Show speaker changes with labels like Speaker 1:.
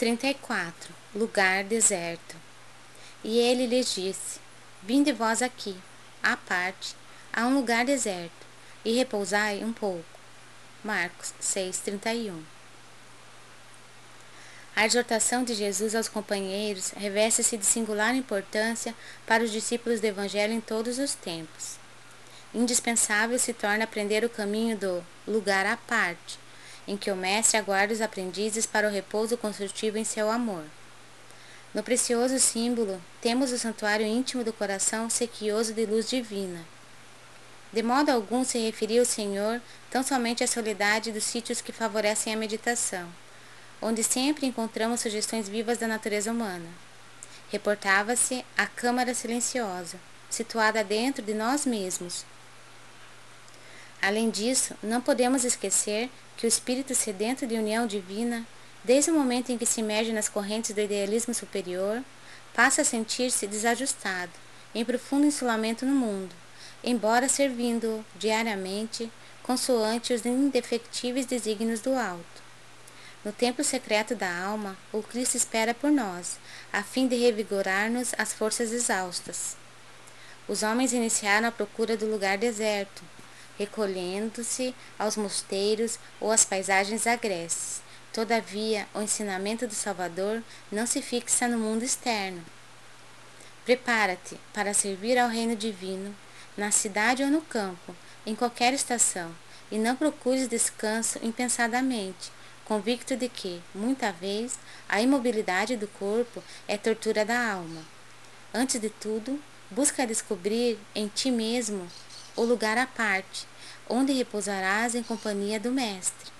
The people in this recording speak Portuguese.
Speaker 1: 34 Lugar deserto E ele lhes disse: Vinde vós aqui, à parte, a um lugar deserto, e repousai um pouco. Marcos 6:31 A exortação de Jesus aos companheiros reveste-se de singular importância para os discípulos do Evangelho em todos os tempos. Indispensável se torna aprender o caminho do lugar à parte, em que o mestre aguarda os aprendizes para o repouso construtivo em seu amor. No precioso símbolo, temos o santuário íntimo do coração sequioso de luz divina. De modo algum se referia o Senhor tão somente à soledade dos sítios que favorecem a meditação, onde sempre encontramos sugestões vivas da natureza humana. Reportava-se a câmara silenciosa, situada dentro de nós mesmos, Além disso, não podemos esquecer que o espírito sedento de união divina, desde o momento em que se emerge nas correntes do idealismo superior, passa a sentir-se desajustado, em profundo insulamento no mundo, embora servindo diariamente consoante os indefectíveis desígnios do alto. No templo secreto da alma, o Cristo espera por nós, a fim de revigorar-nos as forças exaustas. Os homens iniciaram a procura do lugar deserto, recolhendo-se aos mosteiros ou às paisagens agrestes. Todavia, o ensinamento do Salvador não se fixa no mundo externo. Prepara-te para servir ao reino divino, na cidade ou no campo, em qualquer estação, e não procures descanso impensadamente, convicto de que, muita vez, a imobilidade do corpo é tortura da alma. Antes de tudo, busca descobrir em ti mesmo o lugar à parte, onde repousarás em companhia do Mestre.